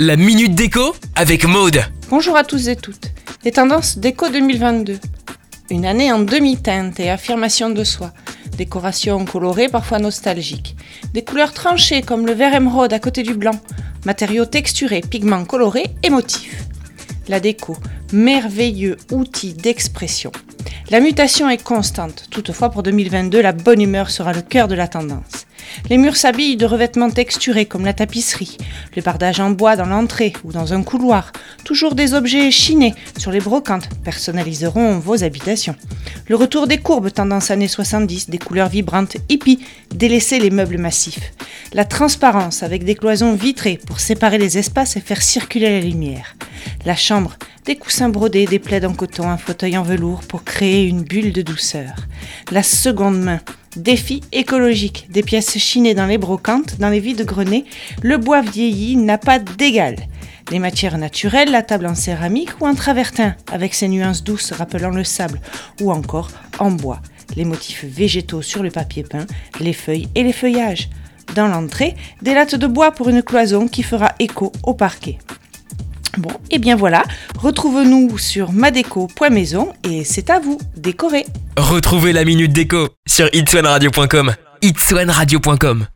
La minute déco avec Maude. Bonjour à tous et toutes. Les tendances déco 2022. Une année en demi-teinte et affirmation de soi. Décoration colorée, parfois nostalgique. Des couleurs tranchées comme le vert émeraude à côté du blanc. Matériaux texturés, pigments colorés et motifs. La déco, merveilleux outil d'expression. La mutation est constante. Toutefois, pour 2022, la bonne humeur sera le cœur de la tendance. Les murs s'habillent de revêtements texturés comme la tapisserie, le bardage en bois dans l'entrée ou dans un couloir, toujours des objets chinés sur les brocantes personnaliseront vos habitations. Le retour des courbes tendance années 70, des couleurs vibrantes hippies, délaisser les meubles massifs. La transparence avec des cloisons vitrées pour séparer les espaces et faire circuler la lumière. La chambre, des coussins brodés, des plaids en coton, un fauteuil en velours pour créer une bulle de douceur. La seconde main, Défi écologique. Des pièces chinées dans les brocantes, dans les vides-greniers, le bois vieilli n'a pas d'égal. Les matières naturelles, la table en céramique ou en travertin, avec ses nuances douces rappelant le sable, ou encore en bois. Les motifs végétaux sur le papier peint, les feuilles et les feuillages. Dans l'entrée, des lattes de bois pour une cloison qui fera écho au parquet. Bon, et bien voilà, retrouve-nous sur madeco.maison et c'est à vous, décorer. Retrouvez la minute déco sur itswanradio.com. itswanradio.com